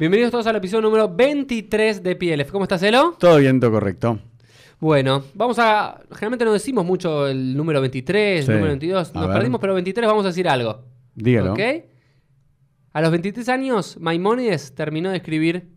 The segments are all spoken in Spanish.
Bienvenidos todos al episodio número 23 de PLF. ¿Cómo estás, Elo? Todo bien, todo correcto. Bueno, vamos a. Generalmente no decimos mucho el número 23, Sí. el número 22. A Nos perdimos, pero 23 vamos a decir algo. Dígalo. ¿Ok? A los 23 años, Maimónides terminó de escribir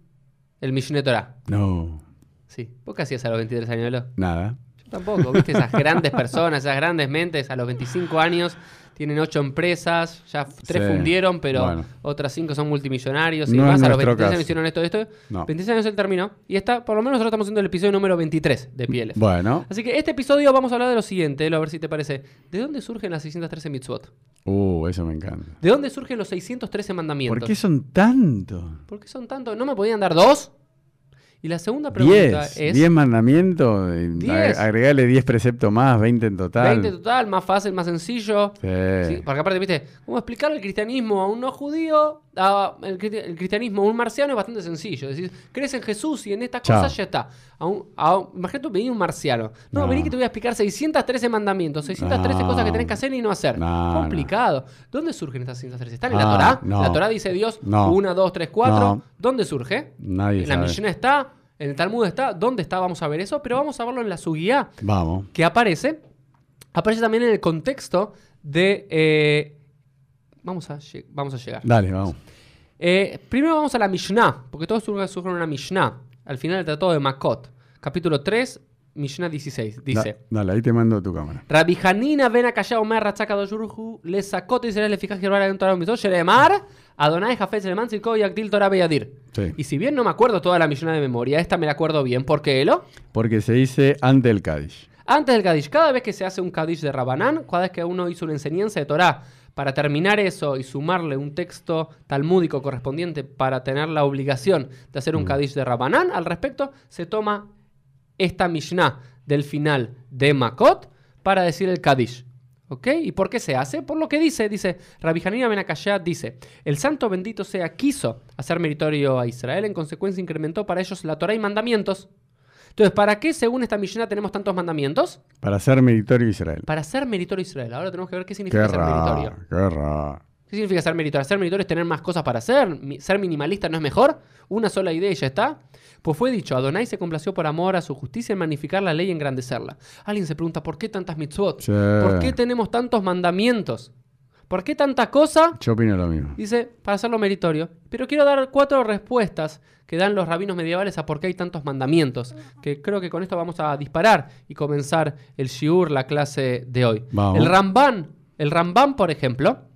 el Mishneh Torah. No, Sí. ¿Vos qué hacías a los 23 años, Elo? nada. Tampoco, ¿viste? Esas grandes personas, esas grandes mentes, a los 25 años tienen 8 empresas, ya tres Sí, fundieron, pero bueno. otras 5 son multimillonarios y No es A los nuestro 23 años caso. hicieron esto, esto. No. 26 años él terminó y está, por lo menos nosotros estamos haciendo el episodio número 23 de PLF. Bueno. Así que este episodio vamos a hablar de lo siguiente, a ver si te parece. ¿De dónde surgen las 613 mitzvot? Uh, eso me encanta. ¿De dónde surgen los 613 mandamientos? ¿Por qué son tantos? ¿Por qué son tantos? ¿No me podían dar dos? Y la segunda pregunta Diez. es... Diez mandamientos. Diez. ag- Agregale diez preceptos más, 20 en total. 20 total, más fácil, más sencillo. Sí. Sí, porque aparte, viste, cómo explicar el cristianismo a un no judío, a el, cristi- el cristianismo a un marciano es bastante sencillo. Decir, crees en Jesús y en estas Chao. cosas ya está. A un, a un- imagínate venir un marciano. No, No. vení que te voy a explicar 613 mandamientos, 613 No. cosas que tenés que hacer y no hacer. No, Complicado. ¿Dónde surgen estas 613? ¿Están en la Ah, Torá? no. La Torá dice Dios No. 1, 2, 3, 4. No. ¿Dónde surge? Nadie En la sabe. Mishnah está, en el Talmud está. ¿Dónde está? Vamos a ver eso, pero vamos a verlo en la Sugiyá Vamos. que aparece, aparece también en el contexto de... eh, vamos, a, vamos a llegar. Dale, vamos. Eh, primero vamos a la Mishnah, porque todos surgen surgen en una Mishnah. Al final del Tratado de Makot, capítulo 3, Mishnah 16. Dice... Da- dale, ahí te mando tu cámara. Rabbi Hanina ven acá Omer Ratzaka Doyurhu le sacó y será le fijas que en Torah Mitzvot Sheremar Adonai Jafet Seleman Silko y Aktil Torah Beyadir. Sí. Y si bien no me acuerdo toda la Mishnah de memoria, esta me la acuerdo bien. ¿Por qué, Elo? Porque se dice ante el Kadish. Antes del Kadish, cada vez que se hace un Kadish de Rabanán, cada vez que uno hizo una enseñanza de Torah, para terminar eso y sumarle un texto talmúdico correspondiente para tener la obligación de hacer un Kadish de Rabanán, al respecto se toma esta Mishnah del final de Makot para decir el Kadish. ¿Ok? ¿Y por qué se hace? Por lo que dice, dice, Rabbi Hanina Ben Akashá dice, el santo bendito sea quiso hacer meritorio a Israel, en consecuencia incrementó para ellos la Torah y mandamientos. Entonces, ¿para qué, según esta Mishnah, tenemos tantos mandamientos? Para ser meritorio Israel. Para ser meritorio Israel. Ahora tenemos que ver qué Qué significa ser meritorio. qué. ¿Qué significa ser meritorio? Ser meritorio es tener más cosas para hacer. Ser minimalista no es mejor. Una sola idea y ya está. Pues fue dicho, Adonai se complació por amor a su justicia en magnificar la ley y engrandecerla. Alguien se pregunta, ¿por qué tantas mitzvot? Sí. ¿Por qué tenemos tantos mandamientos? ¿Por qué tanta cosa? Yo opino lo mismo. Dice, para hacerlo meritorio. Pero quiero dar cuatro respuestas que dan los rabinos medievales a por qué hay tantos mandamientos. Que creo que con esto vamos a disparar y comenzar el shiur, la clase de hoy. Vamos. El Ramban, el Ramban, por ejemplo,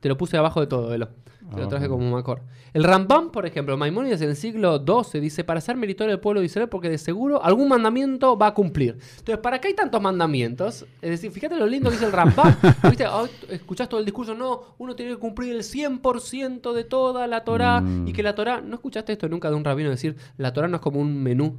te lo puse abajo de todo, Velo. Te lo Ah, traje como macor. El Ramban, por ejemplo, Maimónides en el siglo XII dice, para ser meritorio del pueblo de Israel, porque de seguro algún mandamiento va a cumplir. Entonces, ¿para qué hay tantos mandamientos? Es decir, fíjate lo lindo que dice el Ramban. ¿Viste? Ay, escuchás todo el discurso, no, uno tiene que cumplir el 100% de toda la Torah Mm. y que la Torah, ¿no escuchaste esto nunca de un rabino decir, la Torah no es como un menú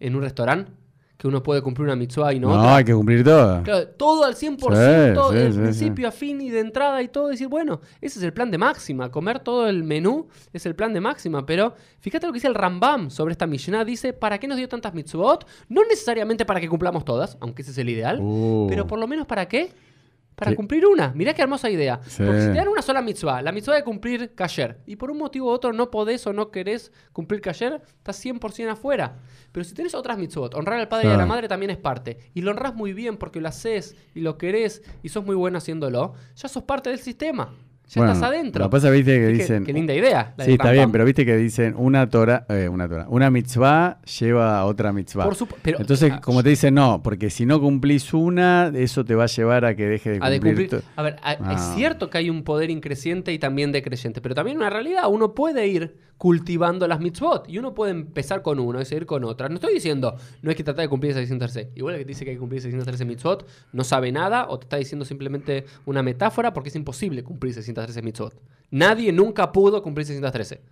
en un restaurante? Que uno puede cumplir una mitzvah y no, No, otra. hay que cumplir todo. Claro, todo al 100%, Sí, sí, de sí, principio a fin y de entrada y todo. Decir, bueno, ese es el plan de máxima. Comer todo el menú es el plan de máxima. Pero fíjate lo que dice el Rambam sobre esta Mishnah. Dice, ¿para qué nos dio tantas mitzvot? No necesariamente para que cumplamos todas, aunque ese es el ideal. Uh. Pero por lo menos ¿para qué? Para Sí. cumplir una. Mirá qué hermosa idea. Sí. Porque si te dan una sola mitzvah, la mitzvah de cumplir kasher, y por un motivo u otro no podés o no querés cumplir kasher, estás 100% afuera. Pero si tenés otras mitzvot, honrar al padre y a la madre también es parte, y lo honrás muy bien porque lo haces y lo querés y sos muy bueno haciéndolo, ya sos parte del sistema. Ya Bueno, estás adentro. Lo que pasa, viste, que dicen. Qué linda idea. la Sí, está bien, pero viste que dicen una Torah, eh, una Torah, una mitzvah lleva a otra mitzvah. Por supu- pero- Entonces, ah, como te dicen, no, porque si no cumplís una, eso te va a llevar a que deje de A de cumplir. cumplir. to- A ver, a- es Ah. cierto que hay un poder increciente y también decreciente, pero también una realidad. Uno puede ir cultivando las mitzvot y uno puede empezar con uno y seguir con otra. No estoy diciendo, no hay que tratar de cumplir 613. Igual el que te dice que hay que cumplir 613 mitzvot no sabe nada o te está diciendo simplemente una metáfora porque es imposible cumplir 613 mitzvot. Nadie nunca pudo cumplir 613.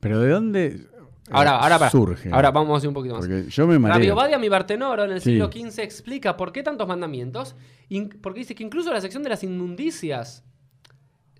Pero ¿de dónde Ahora, ahora, para. surge? Ahora vamos a hacer un poquito más. Porque yo me Rabbi mareo. Obadia mi Bartenoro en el Sí. siglo XV explica por qué tantos mandamientos, porque dice que incluso la sección de las inmundicias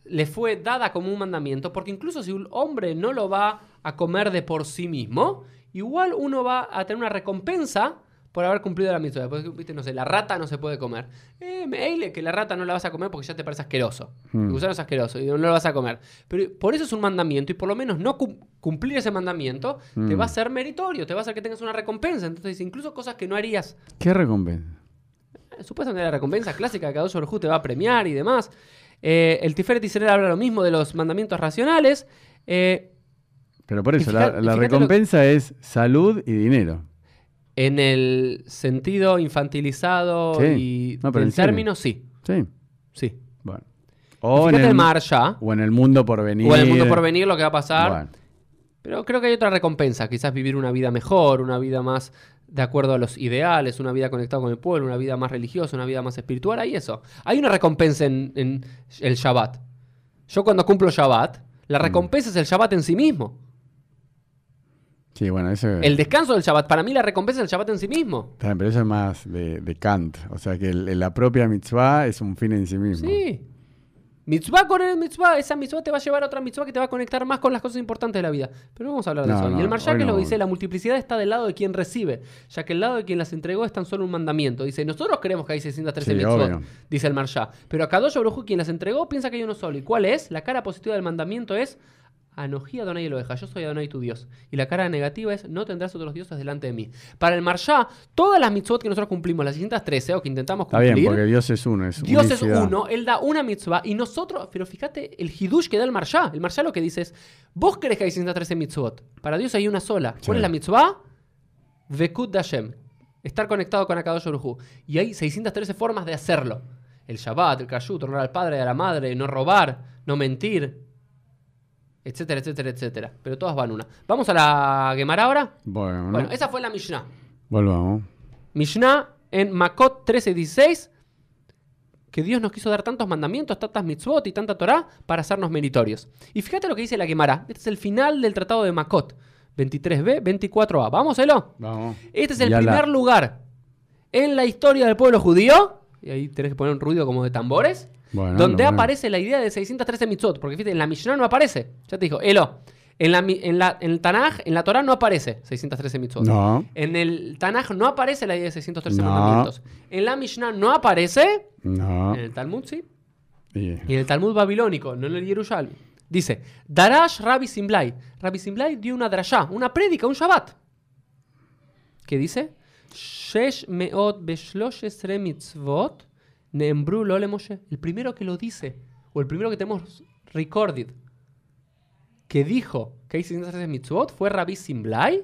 le fue dada como un mandamiento, porque incluso si un hombre no lo va a comer de por sí mismo, igual uno va a tener una recompensa por haber cumplido la mitzvah. Después, viste, no sé, la rata no se puede comer. Eh, meile, que la rata no la vas a comer porque ya te parece asqueroso. Hmm. El gusano es asqueroso y no lo vas a comer. Pero por eso es un mandamiento y por lo menos no cum- cumplir ese mandamiento te Hmm. va a ser meritorio, te va a hacer que tengas una recompensa. Entonces, incluso cosas que no harías ¿Qué recompensa? eh, Supuestamente la recompensa clásica que Baruj Hu te va a premiar y demás. Eh, el Tiferet Israel habla lo mismo de los mandamientos racionales. Eh, Pero por eso, la, recompensa es salud y dinero. En el sentido infantilizado Sí. y No, pero en serio. término, sí. Sí. Sí. Bueno. O en, el el, Marsha, o en el mundo por venir. o en el mundo por venir, lo que va a pasar. Bueno. Pero creo que hay otra recompensa. Quizás vivir una vida mejor, una vida más de acuerdo a los ideales, una vida conectada con el pueblo, una vida más religiosa, una vida más espiritual. Hay eso. Hay una recompensa en, en el Shabbat. Yo cuando cumplo Shabbat, la Mm. recompensa es el Shabbat en sí mismo. Sí, bueno, eso, El descanso del Shabbat. Para mí la recompensa es el Shabbat en sí mismo. Bien, pero eso es más de, de Kant. O sea que el- la propia mitzvah es un fin en sí mismo. Sí. Mitzvah con el mitzvah, esa mitzvah te va a llevar a otra mitzvah que te va a conectar más con las cosas importantes de la vida. Pero no vamos a hablar de No, eso. no, y el Marshak hoy lo no. dice, la multiplicidad está del lado de quien recibe, ya que el lado de quien las entregó es tan solo un mandamiento. Dice, nosotros creemos que hay 613 Sí, mitzvot, dice el Marshak. Pero acá Kadosh Baruj Hu, quien las entregó, piensa que hay uno solo. ¿Y cuál es? La cara positiva del mandamiento es Anojí Adonai Eloheja, yo soy Adonai tu Dios. Y la cara negativa es no tendrás otros dioses delante de mí. Para el Marshá, todas las mitzvot que nosotros cumplimos, las 613 o que intentamos Está cumplir, bien, porque Dios es uno. Es Dios es uno, Él da una mitzvah y nosotros, pero fíjate el hidush que da el Marshá. El Marshá lo que dice es, vos crees que hay 613 mitzvot, para Dios hay una sola. ¿Cuál es la mitzvah? Vekut Dashem, estar conectado con Akadosh Hu. Y hay 613 formas de hacerlo. El Shabbat, el Kashut, honrar al padre y a la madre, no robar, no mentir, etcétera, etcétera, etcétera. Pero todas van una. Vamos a la Gemara ahora. Bueno, ¿no? Bueno, esa fue la Mishnah. volvamos. Mishnah en Makot 13:16, que Dios nos quiso dar tantos mandamientos, tantas mitzvot y tanta Torah para hacernos meritorios. Y fíjate lo que dice la Gemara. Este es el final del tratado de Makot. 23b, 24a. Vamos, Elo. Vamos. Este es el Ya la- primer lugar en la historia del pueblo judío. Y ahí tenés que poner un ruido como de tambores. Bueno, donde bueno. aparece la idea de 613 mitzvot. Porque fíjate, en la Mishnah no aparece. Ya te dijo, Elo. En, la, en, la, en el Tanaj, en la Torah no aparece 613 mitzvot. No, En el Tanaj no aparece la idea de 613 No. mandamientos. En la Mishnah no aparece. no. En el Talmud sí. Y- Y en el Talmud babilónico, no en el Yerushalmi. Dice, Darash Rabbi Simblai. Rabbi Simblai dio una drashá, una prédica, un Shabbat. ¿Qué dice? Shesh meot mitzvot neembru lo le Moshe. El primero que lo dice, o el primero que tenemos recorded, que dijo que hay 613 mitzvot, fue Rabbi Simblai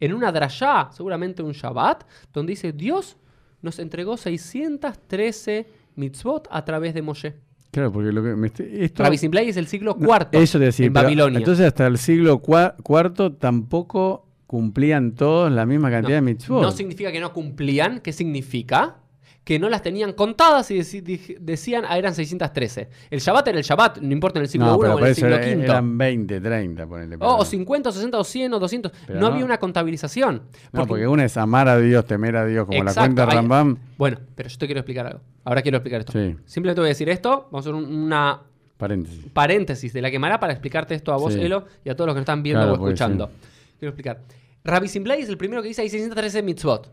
en una drashá, seguramente un Shabbat, donde dice, Dios nos entregó 613 mitzvot a través de Moshe. Claro, porque lo que me esto- Rabbi Simblai es el siglo No, cuarto Eso te decía, en Babilonia. Entonces hasta el siglo cuarto tampoco cumplían todos la misma cantidad de mitzvot. no significa que no cumplían, ¿qué significa? Que no las tenían contadas y decían, ah, eran 613. El Shabbat era el Shabbat, no importa en el siglo no, 1 pero o en el siglo era- V. eran 20, 30, ponele. O, o no. 50, o 60, o 100, o 200. Pero no, no. había una contabilización. No, porque una es amar a Dios, temer a Dios, como Exacto, la cuenta hay- Rambam. Bueno, pero yo te quiero explicar algo. Ahora quiero explicar esto. Sí. Simplemente voy a decir esto. Vamos a hacer un- una Paréntesis. paréntesis de la quemará para explicarte esto a vos, Sí. Elo, y a todos los que nos están viendo Claro, o porque escuchando. Quiero explicar. Rabbi Simblai es el primero que dice hay 613 mitzvot.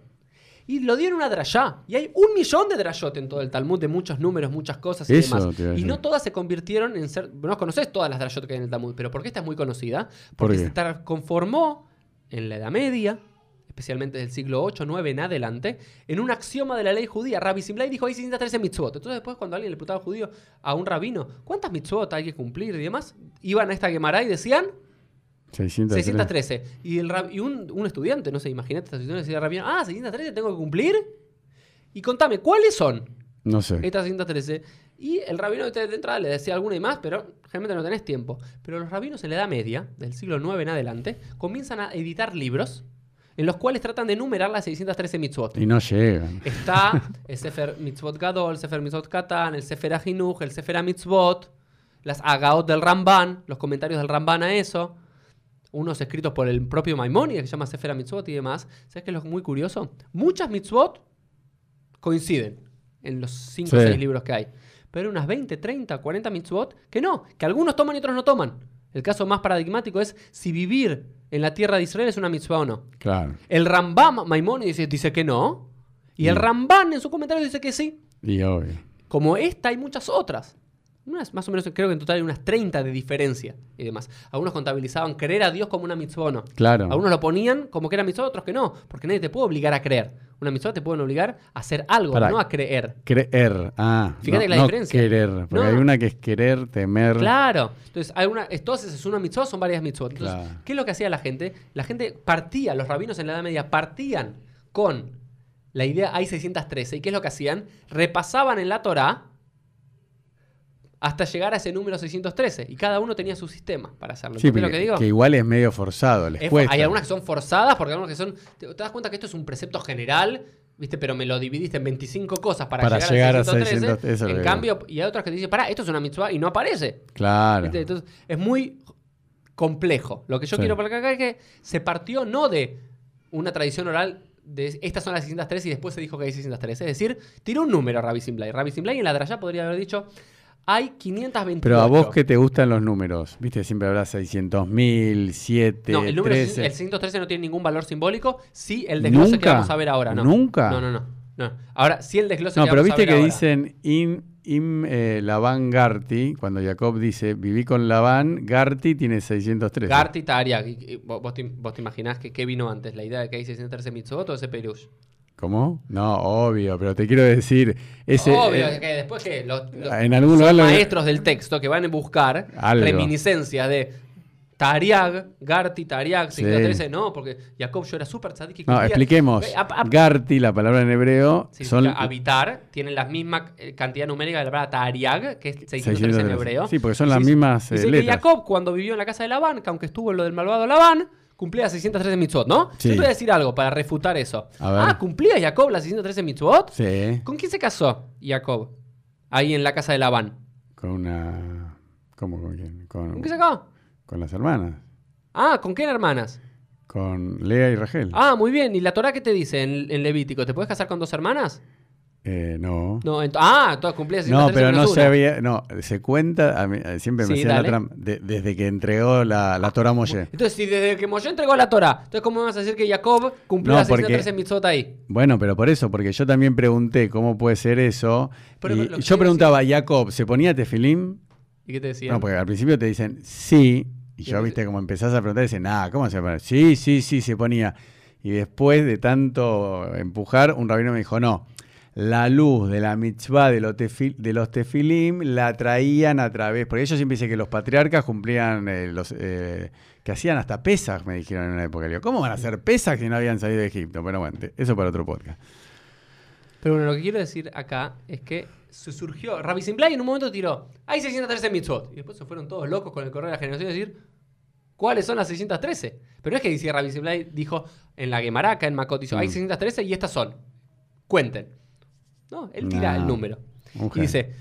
Y lo dio en una drashá. Y hay un millón de drashot en todo el Talmud, de muchos números, muchas cosas y Eso demás. te iba a Y decir. no todas se convirtieron en ser. No conocés todas las drashot que hay en el Talmud, pero ¿por qué esta es muy conocida? ¿Por Porque qué? se tra- conformó en la Edad Media, especialmente del siglo 8, 9 en adelante, en un axioma de la ley judía. Rabbi Simblai dijo, hay 613 mitzvot. Entonces después cuando alguien le preguntaba al judío, a un rabino, ¿cuántas mitzvot hay que cumplir y demás? Iban a esta Gemara y decían 603. 613. Y, el y un, un estudiante, no sé, imagínate esta situación, decía rabino, ah, 613 tengo que cumplir. Y contame, ¿cuáles son No sé. estas 613? Y el rabino de entrada le decía alguna y más, pero generalmente no tenés tiempo. Pero los rabinos en la Edad Media, del siglo IX en adelante, comienzan a editar libros en los cuales tratan de enumerar las 613 mitzvot. Y no llegan. Está el Sefer Mitzvot Gadol, el Sefer Mitzvot Katan, el Sefer Ahinuch, el Sefer Mitzvot, las Agaot del Ramban, los comentarios del Ramban a eso, unos escritos por el propio Maimónides que se llama Sefer Mitzvot y demás. ¿Sabes qué es lo muy curioso? Muchas mitzvot coinciden en los 5 o Sí. 6 libros que hay. Pero unas 20, 30, 40 mitzvot que no, que algunos toman y otros no toman. El caso más paradigmático es si vivir en la tierra de Israel es una mitzvah o no. Claro. El Rambam Maimónides dice, dice que no. Y el. Ramban en su comentario dice que sí. Y obvio. Como esta hay muchas otras. Unas, más o menos, creo que en total hay unas 30 de diferencia y demás. Algunos contabilizaban creer a Dios como una mitzvah no. Claro. Algunos lo ponían como que era mitzvah, otros que no. Porque nadie te puede obligar a creer. Una mitzvah te pueden obligar a hacer algo, no a creer. Creer. Ah. Fíjate no, la no diferencia. Querer. Porque No. hay una que es querer, temer. Claro. Entonces, hay una, entonces es una mitzvah, son varias mitzvot. Entonces, Claro. ¿qué es lo que hacía la gente? La gente partía, los rabinos en la Edad Media partían con la idea hay 613. ¿Y qué es lo que hacían? Repasaban en la Torá hasta llegar a ese número 613. Y cada uno tenía su sistema para hacerlo. Sí, ¿Entendés lo que digo? que igual es medio forzado. Les Es- cuesta. hay algunas que son forzadas, porque hay algunas que son. Te, te das cuenta que esto es un precepto general, ¿viste? Pero me lo dividiste en 25 cosas para, Para llegar, llegar a a 613. 600, eso es lo en que cambio, y hay otras que te dicen, pará, esto es una mitzvah y no aparece. Claro. ¿Viste? Entonces, es muy complejo. Lo que yo Sí. quiero para acá es que se partió no de una tradición oral de estas son las 603 y después se dijo que hay 603. Es decir, tiró un número a Rabbi Simlay. Rabbi Simlay en la Drayá podría haber dicho, hay 528. Pero a vos que te gustan los números, viste, siempre habrá 600 mil, 7, No, el número 13. el 613 no tiene ningún valor simbólico. Sí, el desglose que ¿Nunca? vamos a ver ahora, ¿no? ¿Nunca? No, no, no. no. Ahora, sí el desglose No, que pero vamos a viste ver que ahora. dicen im, im eh, Labán Garti, cuando Jacob dice viví con Labán, Garti tiene 613. Garti ¿Vos, vos te, vos te imaginás que qué vino antes? ¿La idea de que hay 613 mitzvot o ese perush? ¿Cómo? No, obvio, pero te quiero decir, ese, Obvio, eh, que después que los, los- en algún son lugar lo- maestros del texto que van a buscar Algo. reminiscencias de Tariag, Garti, Tariag, Sí. 613, no, porque Jacob yo era súper tzadik no, expliquemos. Ap- ap- Garti, la palabra en hebreo, son habitar, tienen la misma eh, cantidad numérica de la palabra Tariag, que es 613 en 613. hebreo. Sí, porque son Y las dice- mismas eh, Dice que letras. Jacob, cuando vivió en la casa de Labán, que aunque estuvo en lo del malvado Labán, cumplía 613 mitzvot, ¿no? Sí. Yo te voy a decir algo para refutar eso. A ver. Ah, ¿cumplía Jacob las 613 mitzvot? Sí, ¿Con quién se casó Jacob? Ahí en la casa de Labán. con una... ¿Cómo con quién? Con, ¿Con quién se casó? con las hermanas, Ah, ¿con quién hermanas? con Lea y Rachel. Ah, muy bien. ¿Y la Torah qué te dice en, en Levítico? ¿Te puedes casar con dos hermanas? Eh, no. No, ah, todas cumplías No, 613 pero no se había. No, se cuenta. a mí, siempre me Sí, la trampa. de- desde que entregó la, la Torah a Moshe. Entonces, si desde que Moshe entregó la Torah, entonces ¿cómo me vas a decir que Jacob cumplió No, las porque- 613 mitzvot ahí? Bueno, pero por eso, porque yo también pregunté cómo puede ser eso. Pero y yo preguntaba, ¿Jacob se ponía tefilim? ¿Y qué te decían? No, porque al principio te dicen sí. Y yo, viste, como empezás a preguntar, dicen, nada, ¿cómo se pone? Sí, sí, sí, se ponía. Y después de tanto empujar, un rabino me dijo, no. La luz de la mitzvah de los, tefil- de los tefilim la traían a través. Porque ellos siempre dicen que los patriarcas cumplían eh, los. eh, que hacían hasta pesas, me dijeron en una época. Digo, ¿cómo van a hacer pesas si no habían salido de Egipto? Pero bueno, te- eso para otro podcast. Pero bueno, lo que quiero decir acá es que se surgió. Rabbi Simplay en un momento tiró, hay 613 mitzvot. Y después se fueron todos locos con el correo de la generación a decir, ¿cuáles son las 613? Pero no es que dice Rabbi Simplay, dijo en la Gemaraca, en Makot, dijo, hay Mm. 613 y estas son. Cuenten. No, él tira el número. Y dice,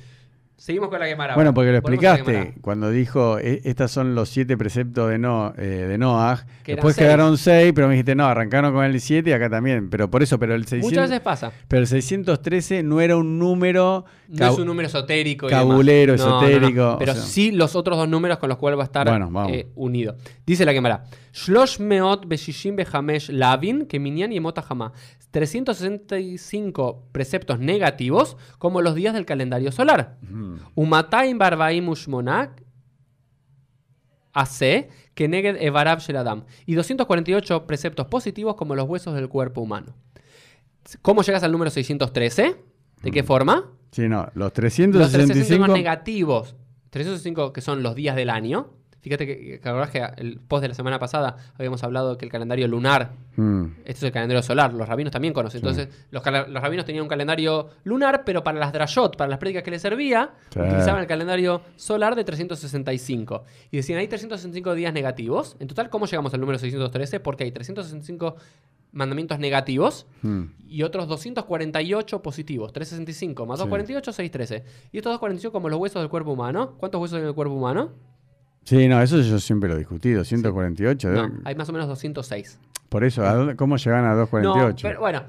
seguimos con la Gemara. Bueno, porque lo explicaste cuando dijo, "E- estos son los siete preceptos de, no, eh, de Noah. Que Después seis. quedaron seis, pero me dijiste, no, arrancaron con el siete y acá también. Pero por eso, pero el 600, Muchas veces pasa. pero el 613 no era un número... No es un número esotérico. y cabulero, demás. No, no, no. esotérico, Pero o sea. sí los otros dos números con los cuales va a estar Bueno, eh, unido. Dice la Gemara. Shlosh meot beshishim behamesh lavin que minyan y emota. 365 preceptos negativos como los días del calendario solar. Umataim barbaim ushmonak hace que neged evarab sheladam. Y 248 preceptos positivos como los huesos del cuerpo humano. ¿Cómo llegas al número 613? ¿De qué forma? Sí, no, los Los 365... 365 negativos, 365 que son los días del año. Fíjate que, que el post de la semana pasada habíamos hablado que el calendario lunar, Mm, este es el calendario solar, los rabinos también conocen. Sí. Entonces, los, rabinos tenían un calendario lunar, pero para las drayot, para las prédicas que les servía, Sí. utilizaban el calendario solar de 365. Y decían, hay 365 días negativos. En total, ¿cómo llegamos al número 613? Porque hay 365 mandamientos negativos mm. y otros 248 positivos. 365 más Sí. 248, 613. Y estos 248 como los huesos del cuerpo humano. ¿Cuántos huesos hay en el cuerpo humano? Sí, no, eso yo siempre lo discutí, 248. No, ¿eh? hay más o menos 206. Por eso, ¿a dónde- ¿cómo llegan a No, 248? pero bueno,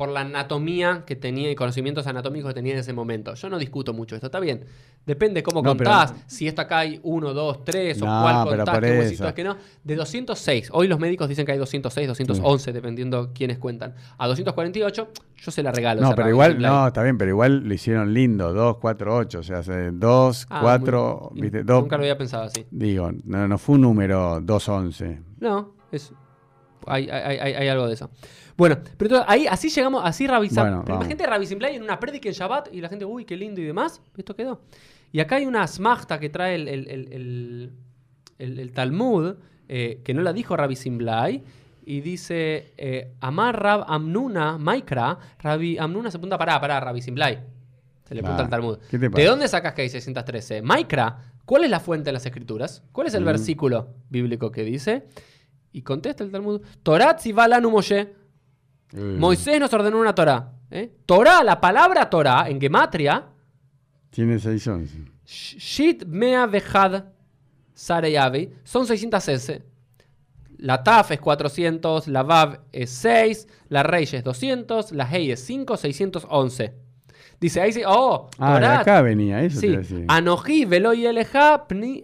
por la anatomía que tenía y conocimientos anatómicos que tenía en ese momento. Yo no discuto mucho esto, está bien. Depende cómo No, pero- contás, si esto acá hay 1, 2, 3, o No, cuál pero contás, qué eso. huesito es que no. De 206, hoy los médicos dicen que hay 206, 211, dependiendo quiénes cuentan. A 248, yo se la regalo. No, pero igual, no, está bien, pero igual lo hicieron lindo, 2, 4, 8, o sea, 2, Ah, 4, muy- viste, 2, Nunca lo había pensado así. digo, no, no fue un número 2, 11. No, es, hay, hay, hay, hay algo de eso. Bueno, pero entonces, ahí así llegamos, así Rabbi Sam- Bueno, pero vamos. imagínate Rabbi Simplai en una prédica en Shabbat y la gente, uy, qué lindo y demás. Esto quedó. Y acá hay una smachta que trae el, el- el- el- Talmud, eh, que no la dijo Rabbi Simplai, y dice, eh, Amar Rab Amnuna Maikra, Rabbi Amnuna se pregunta, pará, pará, Rabbi Simplai. Se le pregunta Ah, al Talmud. ¿qué te ¿De dónde sacas que hay 613? Maikra, ¿cuál es la fuente de las escrituras? ¿Cuál es el Mm. versículo bíblico que dice? Y contesta el Talmud, Torat Moshe. Mm. Moisés nos ordenó una Torah. ¿eh? Torah, la palabra Torah en gematria, Tiene 6, 11. sh- Shit Mea Vejad Sareyavi, son 613. La Taf es 400, la Vav es 6, la Reish es 200, la Hei es 5, 611. Dice ahí, sí, oh, Ah, de acá venía, eso Sí. Anoji, Veloy Eleja, Pni,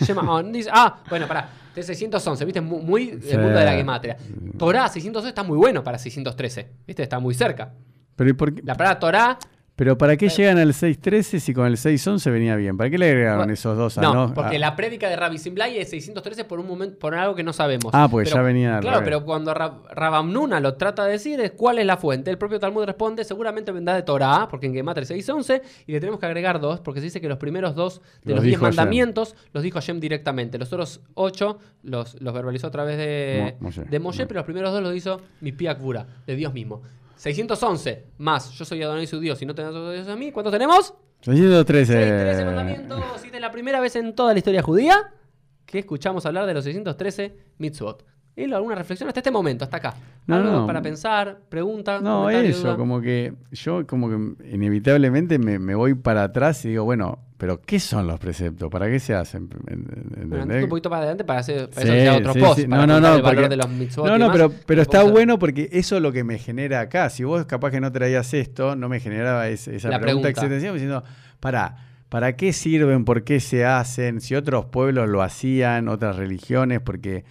Shema- ah, dice- ah, bueno, pará, de 611, viste, muy, muy el Sí. mundo de la gematria. Torah 611 está muy bueno para 613, viste, está muy cerca. Pero, ¿y por qué- La palabra Torah, pero ¿para qué llegan al 6.13 si con el 6.11 venía bien? ¿Para qué le agregaron Bueno, esos dos a no, no? porque Ah, la prédica de Rabbi Simlai es 613 por un momento, por algo que no sabemos. Ah, porque ya venía Claro, pero cuando Rab- Rabamnuna lo trata de decir es cuál es la fuente. El propio Talmud responde, seguramente vendrá de Torah, porque en Gematria 611, y le tenemos que agregar dos, porque se dice que los primeros dos de Los los 10 dijo Hashem. mandamientos los dijo Hashem directamente. Los otros ocho los, los verbalizó a través de Mo- Moshe. de Moshe, Mo- pero los primeros dos los hizo mi Akvura, de Dios mismo. 611 más yo soy Adonai su Dios y no tenés otro Dios a mí. ¿Cuántos tenemos? 613. 613 mandamientos. Y es la primera vez en toda la historia judía que escuchamos hablar de los 613 mitzvot. ¿Y alguna reflexión hasta este momento, hasta acá? No, Algo no. para pensar, pregunta. No, eso, duda? como que yo como que inevitablemente me, me voy para atrás y digo, bueno, pero ¿qué son los preceptos? ¿Para qué se hacen? Bueno, un poquito para adelante para hacer para Sí, eso otro sí, post. sí. para No, no, no, el valor porque- de los No, no, pero, pero está hacer. bueno porque eso es lo que me genera acá. Si vos capaz que no traías esto, no me generaba esa La pregunta, existencial diciendo, para, ¿para qué sirven? ¿Por qué se hacen? Si otros pueblos lo hacían, otras religiones, porque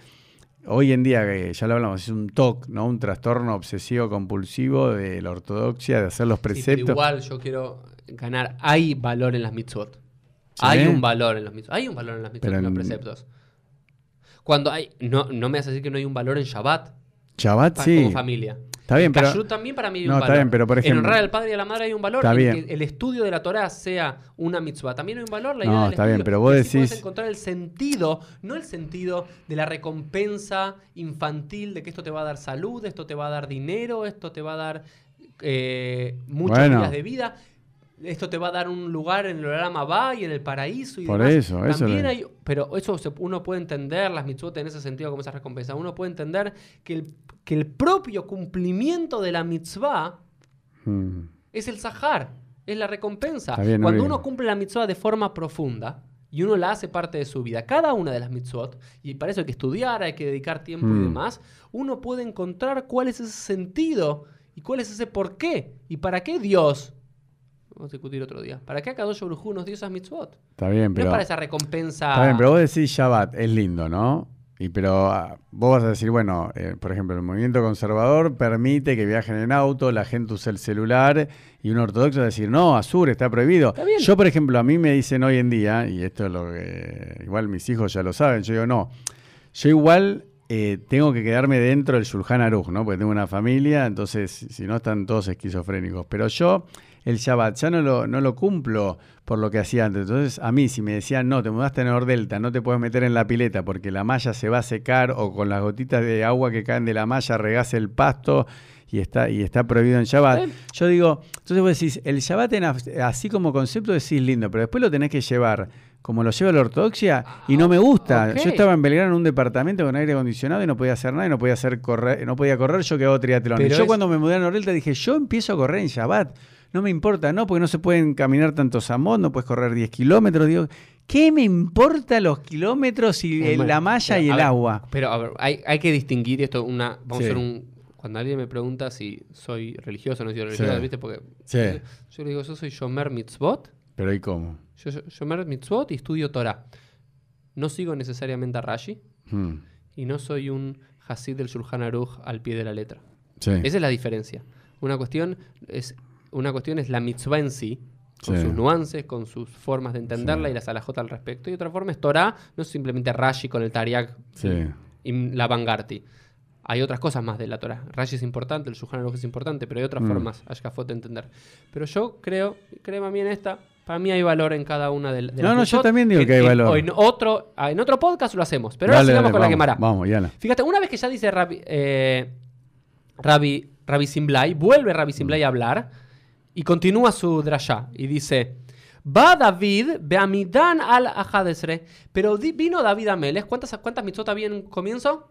hoy en día, que ya lo hablamos, es un TOC, ¿no? Un trastorno obsesivo compulsivo de la ortodoxia, de hacer los Sí, pero preceptos. igual yo quiero ganar. Hay valor en las mitzvot. Sí. Hay un valor en los mitzvot. Hay un valor en las mitzvot, en los preceptos. Cuando hay. No, no me vas a decir que no hay un valor en Shabbat Shabbat, sí. como familia. Está bien, En pero... Kashrut también para mí hay No, un está valor. bien, pero por En ejemplo- honrar al padre y a la madre hay un valor. Está en bien. que el estudio de la Torah sea una mitzvah. También hay un valor. La No, idea del está bien, pero vos podés decís- encontrar el sentido, no el sentido de la recompensa infantil de que esto te va a dar salud, esto te va a dar dinero, esto te va a dar eh, muchos Bueno. días de vida. Esto te va a dar un lugar en el Orama va y en el paraíso y Por demás. eso, eso También hay, pero eso se- uno puede entender las mitzvot en ese sentido como esa recompensa. Uno puede entender que el, que el propio cumplimiento de la mitzvah Mm. es el sahar, es la recompensa. Bien, Cuando uno cumple la mitzvah de forma profunda y uno la hace parte de su vida, cada una de las mitzvot, y para eso hay que estudiar, hay que dedicar tiempo y Mm. demás, uno puede encontrar cuál es ese sentido y cuál es ese por qué y para qué Dios. Vamos a discutir otro día. ¿Para qué Akadosh Baruj nos dio esas mitzvot? Está bien, No pero... es para esa recompensa. Está bien, pero vos decís Shabbat, es lindo, ¿no? Y pero ah, vos vas a decir, bueno, eh, por ejemplo, el movimiento conservador permite que viajen en auto, la gente use el celular, y un ortodoxo va a decir, no, Azur está prohibido. Está bien. Yo, por ejemplo, a mí me dicen hoy en día, y esto es lo que igual mis hijos ya lo saben, yo digo, no, yo igual eh, tengo que quedarme dentro del Shulchan Aruch, ¿no? Porque tengo una familia, entonces si no están todos esquizofrénicos. Pero yo el Shabbat ya no lo, no lo cumplo por lo que hacía antes. Entonces a mí si me decían, no, te mudaste a Nordelta, no te puedes meter en la pileta porque la malla se va a secar o con las gotitas de agua que caen de la malla regás el pasto y está, y está prohibido en Shabbat. Yo digo, entonces vos decís, el Shabbat en así como concepto decís lindo, pero después lo tenés que llevar como lo lleva la ortodoxia y no me gusta. ok. Yo estaba en Belgrano en un departamento con aire acondicionado y no podía hacer nada y no podía hacer correr, no podía correr, yo que hago triatlón. Y yo es- cuando me mudé a Nordelta dije, yo empiezo a correr en Shabbat. No me importa, no, porque no se pueden caminar tantos amos, no puedes correr 10 kilómetros. Digo, ¿qué me importa los kilómetros y el- la malla pero, y el ver, agua? Pero a ver, hay, hay que distinguir esto. Una, vamos Sí. a hacer un cuando alguien me pregunta si soy religioso o no soy religioso, Sí. ¿viste? Porque Sí. yo le digo, yo soy Shomer Mitzvot, Pero ¿y cómo? yo, yo- Shomer Mitzvot y estudio Torah. No sigo necesariamente a Rashi Hmm. y no soy un Hasid del Shulchan Aruch al pie de la letra. Esa es la diferencia. Una cuestión es, una cuestión es la mitzvah en sí, con Sí. sus nuances, con sus formas de entenderla Sí. y las alajot al respecto. Y otra forma es Torah, no es simplemente Rashi con el Tariaq Sí. y la Bangarti. Hay otras cosas más de la Torah. Rashi es importante, el Shulchan Aruch es importante, pero hay otras Mm. formas, Ashkafot, de entender. Pero yo creo, creo a mí en esta, para mí hay valor en cada una de, de No, las no, yo también digo que hay valor. o En otro, ah, en otro podcast lo hacemos. Pero ahora sigamos dale, con la vamos, Gemara. Vamos, Yana. Fíjate, una vez que ya dice Rabbi, eh, Rabbi, Rabbi Simblai, vuelve Rabbi Simblai a hablar y continúa su drashá y dice: Va David, Beamidán al Ajadesre. Pero di- vino David a Meles. ¿Cuántas, cuántas mitzvot había en comienzo?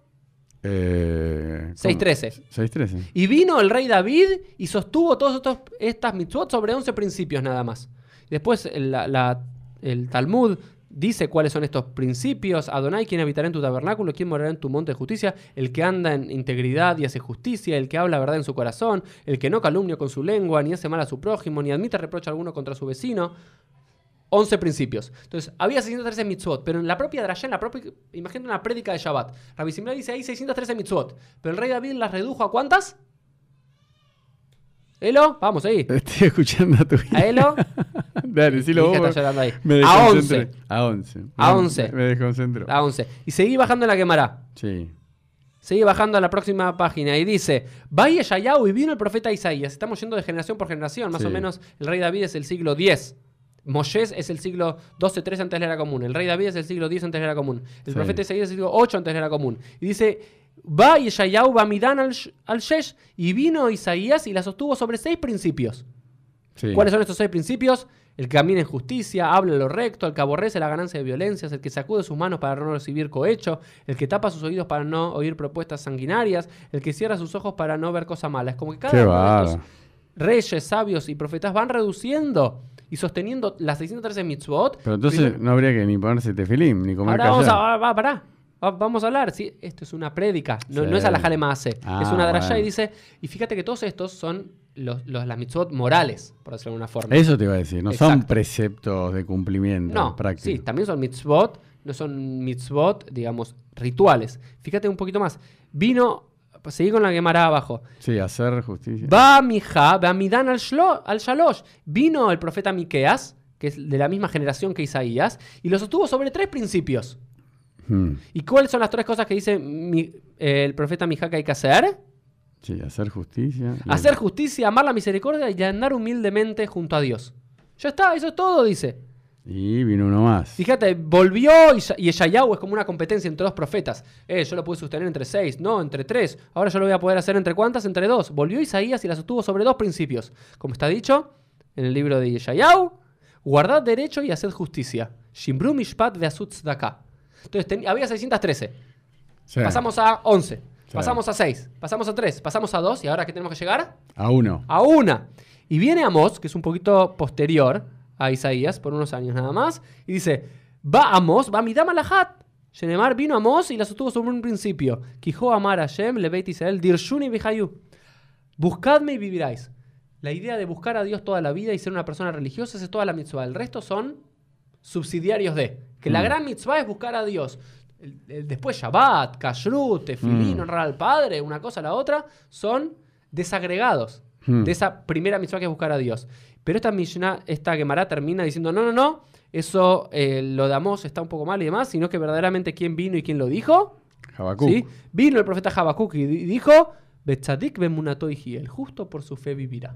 Eh, 6.13. 6.13. Y vino el rey David y sostuvo todas estas mitzvot sobre 11 principios nada más. Después el, la- la- el Talmud dice cuáles son estos principios. Adonai, quien habitará en tu tabernáculo, quien morará en tu monte de justicia, el que anda en integridad y hace justicia, el que habla verdad en su corazón, el que no calumnia con su lengua, ni hace mal a su prójimo, ni admite reproche alguno contra su vecino. 11 principios. Entonces, había 613 mitzvot, pero en la propia Drashá, en la propia, imagínate una prédica de Shabbat. Rabbi Simlai dice ahí 613 mitzvot, pero el rey David las redujo a cuántas? ¿Elo? Vamos ahí. Estoy escuchando a tu ¿A Elo? Dale, decilo hija vos. ahí. Me A desconcentré. 11. A 11. A Me- 11. Me desconcentro. A 11. Y seguí bajando en la quemará. Sí. Seguí bajando a la próxima página y dice, Vaya Yayahu y vino el profeta Isaías. Estamos yendo de generación por generación. Más Sí. o menos el rey David es el siglo X. Mosés es el siglo 12-3 antes de la era común. El rey David es el siglo 10 antes de la era común. El Sí. profeta Isaías es el siglo 8 antes de la era común. Y dice, Va Yayahu Bamidan al, al Shesh. Y vino Isaías y la sostuvo sobre seis principios. sí. ¿Cuáles son estos seis principios? El que camina en justicia, habla lo recto, el que aborrece la ganancia de violencias, el que sacude sus manos para no recibir cohecho, el que tapa sus oídos para no oír propuestas sanguinarias, el que cierra sus ojos para no ver cosas malas. Como que cada Qué uno de estos reyes, sabios y profetas van reduciendo y sosteniendo las 613 mitzvot. Pero entonces Primero- no habría que ni ponerse tefilim, ni comer Ahora vamos a, va, pará. Va- Vamos a hablar, ¿sí? esto es una prédica, no, Sí. no es alajale maase, Ah, es una bueno. y dice, y fíjate que todos estos son los, los- las mitzvot morales, por decirlo de alguna forma. Eso te iba a decir, no son preceptos de cumplimiento No, práctico. sí, también son mitzvot, no son mitzvot, digamos, rituales. Fíjate un poquito más. Vino, seguí con la Gemara abajo. Sí, hacer justicia. Va mija, va midan al, shlo- al shalosh. Vino el profeta Miqueas, que es de la misma generación que Isaías, y lo sostuvo sobre tres principios. Hmm. ¿Y cuáles son las tres cosas que dice mi- eh, el profeta Mija que hay que hacer? Sí, hacer justicia. Hacer justicia, amar la misericordia y andar humildemente junto a Dios. Ya está, eso es todo, dice. Y vino uno más. Fíjate, volvió y, Eshayahu es como una competencia entre dos profetas. Eh, yo lo pude sostener entre seis, no, entre tres. Ahora yo lo voy a poder hacer entre cuántas? Entre dos. Volvió Isaías y la sostuvo sobre dos principios. Como está dicho en el libro de Eshayahu, guardad derecho y haced justicia. Shimbru mishpat tzedakah. Entonces ten- había 613. Sí, Pasamos a 11. Sí. Pasamos a 6. Pasamos a 3. Pasamos a 2. ¿Y ahora qué tenemos que llegar? A uno. a una. Y viene Amós, que es un poquito posterior a Isaías, por unos años nada más, y dice, va Amós, va Midam Alahat. Shenemar vino Amós y la sostuvo sobre un principio. Quijo amar a Shem, Lebeit Israel, Dirshuni Bihayu. Buscadme y viviráis. La idea de buscar a Dios toda la vida y ser una persona religiosa es toda la mitzvah. El resto son subsidiarios de. Que la Mm. gran mitzvah es buscar a Dios. El- el- después Shabbat, Kashrut, Tefilín, Mm. honrar al Padre, una cosa a la otra, son desagregados Hmm. de esa primera mitzvah que es buscar a Dios. Pero esta Mishnah, esta Gemara termina diciendo, no, no, no, eso eh, lo de Amós está un poco mal y demás, sino que verdaderamente quién vino y quién lo dijo. Habacuc. ¿Sí? Vino el profeta Habacuc y di- dijo, Betzadik bemunato y el justo por su fe vivirá.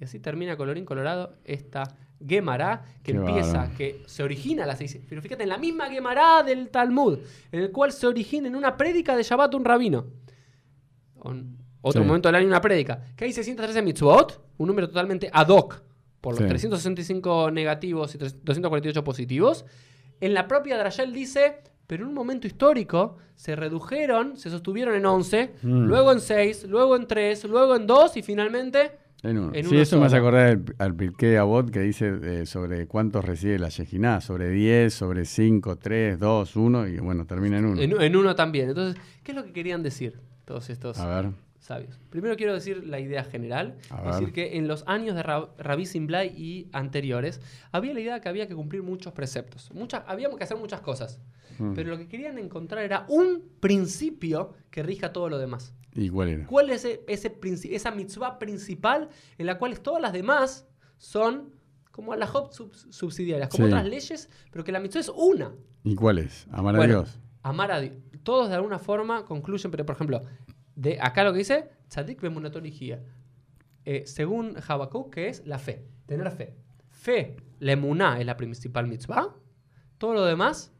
Y así termina colorín colorado esta Gemara que Qué empieza, bárbaro. que se origina a las seis. Pero fíjate, en la misma Gemara del Talmud, en el cual se origina en una prédica de Shabbat un rabino. Otro Sí. momento del año una prédica. Que hay 613 mitzvot, un número totalmente ad hoc por los Sí. 365 negativos y 248 positivos. En la propia Drashel dice, pero en un momento histórico se redujeron, se sostuvieron en 11, Mm. luego en 6, luego en 3, luego en 2 y finalmente En uno. En sí, uno eso me hace acordar al, al Pirkei Avot que dice eh, sobre cuántos recibe la Yejiná. Sobre 10, sobre 5, 3, 2, 1 y bueno, termina en uno. en, en uno también. Entonces, ¿qué es lo que querían decir todos estos A ver. Sabios. Primero quiero decir la idea general. A Es decir, que en los años de Ra- Rabbi Simblai y anteriores, había la idea que había que cumplir muchos preceptos. Muchas, habíamos que hacer muchas cosas. Mm. Pero lo que querían encontrar era un principio que rija todo lo demás. ¿Y cuál era? ¿Cuál es ese, ese princi- esa mitzvah principal en la cual todas las demás son como las subsidiarias, como Sí. otras leyes, pero que la mitzvah es una? ¿Y cuál es? Amar a Dios. Amar a Dios. Todos de alguna forma concluyen, pero por ejemplo, de acá lo que dice, tzadik bemunatorigía. Eh, según Habacuc, que es la fe, tener fe. Fe, la emuná es la principal mitzvah. Todo lo demás,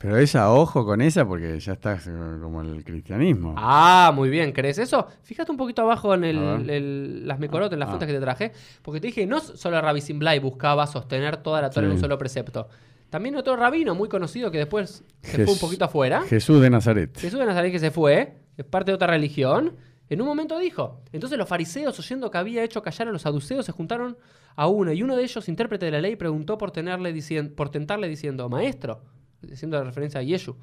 Pero esa, ojo con esa porque ya estás como el cristianismo. Ah, muy bien. ¿Crees eso? Fíjate un poquito abajo en el, el- las Mekorot, en las Ah. fuentes que te traje. Porque te dije no solo Rabbi Simblai buscaba sostener toda la Torah en Sí. un solo precepto. También otro rabino muy conocido que después se Jes- fue un poquito afuera. Jesús de Nazaret. Jesús de Nazaret que se fue, es parte de otra religión. En un momento dijo. Entonces los fariseos, oyendo que había hecho callar a los saduceos, se juntaron a uno. Y uno de ellos, intérprete de la ley, preguntó por, tenerle dicien- por tentarle diciendo, maestro, haciendo referencia a Yeshu,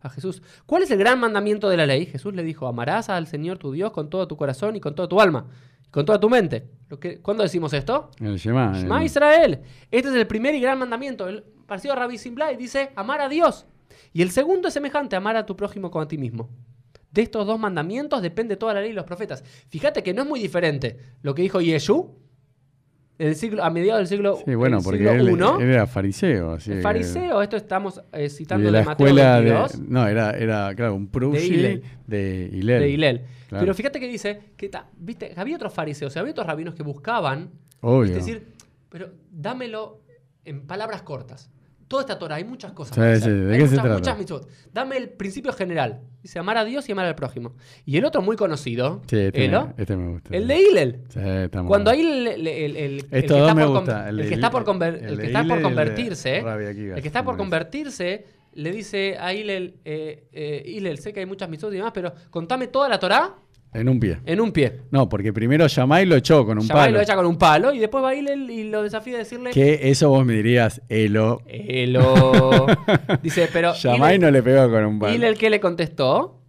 a Jesús, ¿cuál es el gran mandamiento de la ley? Jesús le dijo, amarás al Señor tu Dios con todo tu corazón y con toda tu alma, y con toda tu mente. Lo que, ¿Cuándo decimos esto? El Shema. Shema el- Israel. Este es el primer y gran mandamiento. El parecido a Rabbi Simblai dice amar a Dios. Y el segundo es semejante, amar a tu prójimo como a ti mismo. De estos dos mandamientos depende toda la ley y los profetas. Fíjate que no es muy diferente lo que dijo Yeshu en el siglo, a mediados del siglo, Sí, bueno, porque siglo él, él era fariseo. Así el fariseo, esto estamos eh, citando de de, la Mateo escuela de. 22, No, era, era claro, un Prushi de. Claro. Pero fíjate que dice que ta- viste, había otros fariseos, había otros rabinos que buscaban Obvio. Es decir, pero dámelo en palabras cortas. Toda esta Torah, hay muchas cosas. Sí, sí. ¿de Hay qué se muchas, trata? muchas mitzvot. Dame el principio general. Dice amar a Dios y amar al prójimo. Y el otro muy conocido, Sí, este, Elo, me, este me gusta. el de Hillel. Sí, está muy Cuando ahí el, el- el- el- que está por gusta, conver- el que está por convertirse, el que está por convertirse, le dice a Hillel, eh, eh, Hillel, sé que hay muchas mitzvot y demás, pero contame toda la Torah En un pie. en un pie. No, porque primero Yamai lo echó con un palo. lo echa con un palo y después va Hillel y lo desafía a decirle, Que eso vos me dirías, Elo. Elo. Dice, pero. Yamai Hillel- no le pegó con un palo. Hillel, ¿qué le contestó?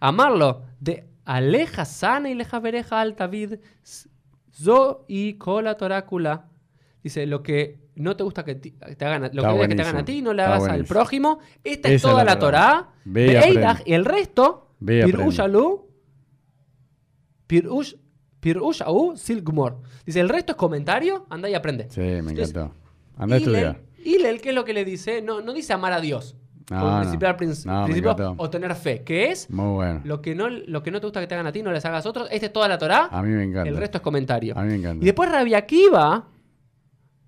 Amarlo. De aleja sana y leja vereja al David. Zo y cola torácula. Dice, lo que no te gusta que ti- te hagan, a- lo Está que te hagan a ti, no le Está hagas al buenísimo. prójimo. Esta es Esa toda la la Torá. Torá. Ve y aprende. y el resto, Ve y aprende. Pirush, Pirushahu, Silgmor. Dice, el resto es comentario, anda y aprende. Sí, me Entonces, encantó. Anda a estudiar. Hillel, ¿qué es lo que le dice? No, no dice amar a Dios. No, como no. principal No, principio, o tener fe. Que es Muy bueno. lo que, no, lo que no te gusta que te hagan a ti, no les hagas a otros. Esta es toda la Torá. A mí me encanta. El resto es comentario. A mí me encanta. Y después Rabbi Akiva,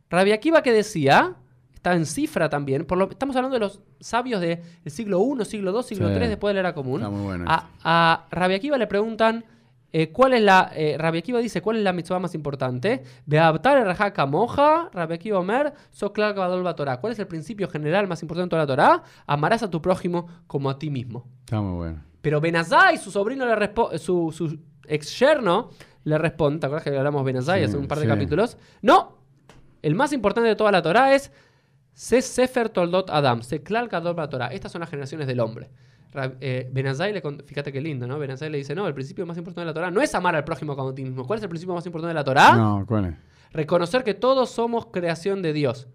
Rabbi Akiva que decía, está en cifra también, por lo, estamos hablando de los sabios del siglo I, siglo II, siglo Sí. III después de la era común. Está muy bueno. A, a Rabbi Akiva le preguntan, eh, ¿cuál es la, eh, Rabbi Akiva dice, ¿cuál es la mitzvah más importante? Beabtar el moja, Rabbi Akiva Omer, Soklal Gadol Torah. ¿Cuál es el principio general más importante de toda la Torah? Amarás a tu prójimo como a ti mismo. Está muy bueno. Pero Benazai, su sobrino, le su, su ex yerno, le responde, ¿te acuerdas que hablamos de Benazai Sí, hace un par de sí. capítulos? No, el más importante de toda la Torah es Se Sefer Toldot Adam, Se Klal Gadol Torah. Estas son las generaciones del hombre. Eh, Benazai, le fíjate qué lindo, ¿no? Benazai le dice, no, el principio más importante de la Torah no es amar al prójimo como a ti mismo. ¿Cuál es el principio más importante de la Torah? No, ¿cuál es? Reconocer que todos somos creación de Dios.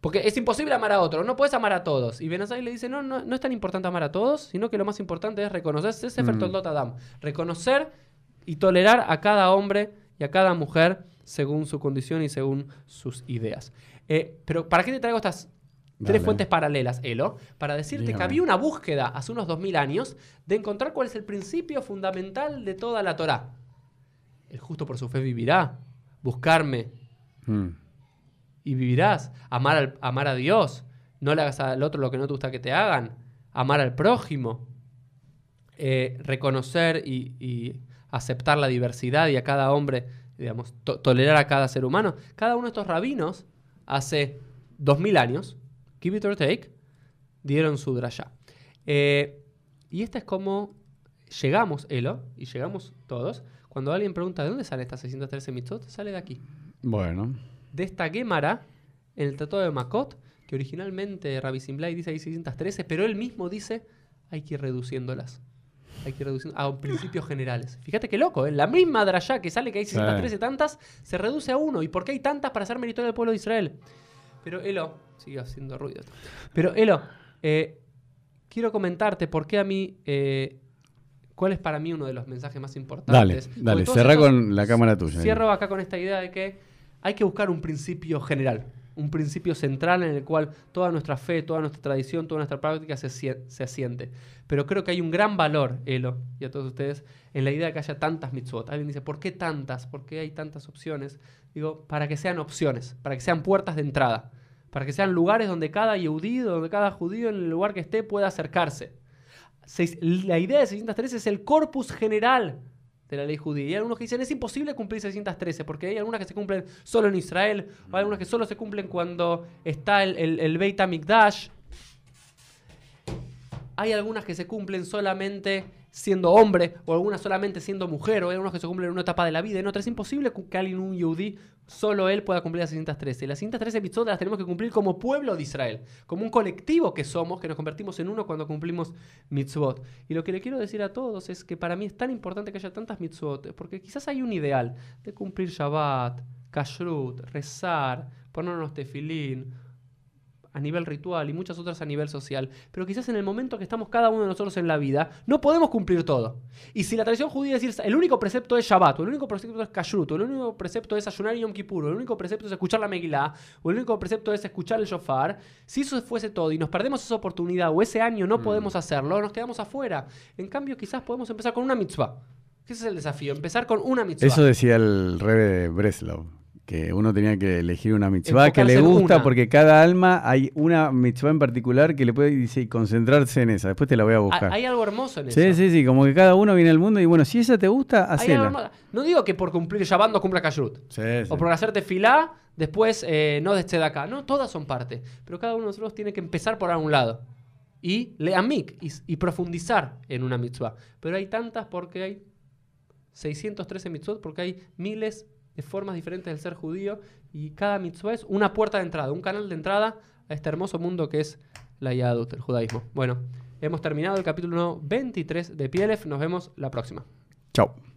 Porque es imposible amar a otro, no puedes amar a todos. Y Benazai le dice, no, no, no es tan importante amar a todos, sino que lo más importante es reconocer, ese Mm. Adam, reconocer y tolerar a cada hombre y a cada mujer según su condición y según sus ideas. Eh, pero ¿para qué te traigo estas tres fuentes paralelas, Elo? Para decirte que había una búsqueda hace unos 2000 años de encontrar cuál es el principio fundamental de toda la Torá. El justo por su fe vivirá. Buscarme Mm. y vivirás. Amar, al- amar a Dios. No le hagas al otro lo que no te gusta que te hagan. Amar al prójimo. Eh, reconocer y, y aceptar la diversidad y a cada hombre, digamos, to- tolerar a cada ser humano. Cada uno de estos rabinos, hace dos mil años, give it or take, dieron su draya. Eh, y esta es como llegamos, Elo, y llegamos todos. Cuando alguien pregunta de dónde salen estas 613 mitzvot, sale de aquí Bueno. de esta Gemara en el Tratado de Makot, que originalmente Rabbi Simblai dice ahí 613, pero él mismo dice hay que ir reduciéndolas. hay que ir reduciendo a principios generales. Fíjate qué loco, ¿eh? La misma drayá que sale que hay 613 tantas, se reduce a uno. ¿Y por qué hay tantas para ser meritorio del pueblo de Israel? Pero Elo, sigue haciendo ruido. Pero Elo, eh, quiero comentarte por qué a mí, eh, cuál es para mí uno de los mensajes más Dale, importantes. dale, cerrá estos- con la cámara tuya. Cierro acá con esta idea de que hay que buscar un principio general, un principio central en el cual toda nuestra fe, toda nuestra tradición, toda nuestra práctica se, se asiente. Pero creo que hay un gran valor, Elo, y a todos ustedes, en la idea de que haya tantas mitzvot. Alguien dice, ¿por qué tantas? ¿Por qué hay tantas opciones? Digo, para que sean opciones, para que sean puertas de entrada, para que sean lugares donde cada yehudí, donde cada judío en el lugar que esté pueda acercarse. La idea de 613 es el corpus general de la ley judía. Y hay algunos que dicen es imposible cumplir 613 porque hay algunas que se cumplen solo en Israel, o hay algunas que solo se cumplen cuando está el, el, el Beit HaMikdash. Hay algunas que se cumplen solamente siendo hombre, o algunas solamente siendo mujer, o hay algunas que se cumplen en una etapa de la vida. En otra es imposible que alguien, un yudí, solo él pueda cumplir las 613. Las 613 mitzvot las tenemos que cumplir como pueblo de Israel, como un colectivo que somos, que nos convertimos en uno cuando cumplimos mitzvot. Y lo que le quiero decir a todos es que para mí es tan importante que haya tantas mitzvot, porque quizás hay un ideal de cumplir Shabbat, Kashrut, rezar, ponernos tefilín, a nivel ritual y muchas otras a nivel social, pero quizás en el momento que estamos cada uno de nosotros en la vida, no podemos cumplir todo. Y si la tradición judía es decir, el único precepto es Shabbat, o el único precepto es Kashrut, o el único precepto es ayunar Yom Kippur, o el único precepto es escuchar la Megillah, o el único precepto es escuchar el shofar, si eso fuese todo y nos perdemos esa oportunidad o ese año no podemos hacerlo, nos quedamos afuera. En cambio, quizás podemos empezar con una mitzvah. Ese es el desafío, empezar con una mitzvah. Eso decía el rebe de Breslau, que uno tenía que elegir una mitzvah que le gusta una. porque cada alma hay una mitzvah en particular que le puede dice, concentrarse en esa. Después te la voy a buscar. hay algo hermoso en eso. Sí, sí, sí, como que cada uno viene al mundo y bueno, si esa te gusta, hacela. No digo que por cumplir Shabbat no cumpla Kashrut. Sí, sí. O por hacerte filá, después eh, no de acá. No, todas son parte. Pero cada uno de nosotros tiene que empezar por algún lado. Y leamik y, y profundizar en una mitzvah. Pero hay tantas porque hay 613 mitzvot, porque hay miles formas diferentes del ser judío. Y cada mitzvah es una puerta de entrada, un canal de entrada a este hermoso mundo que es la Yadut, el judaísmo. Bueno, hemos terminado el capítulo 23 de Pielef. Nos vemos la próxima. Chau.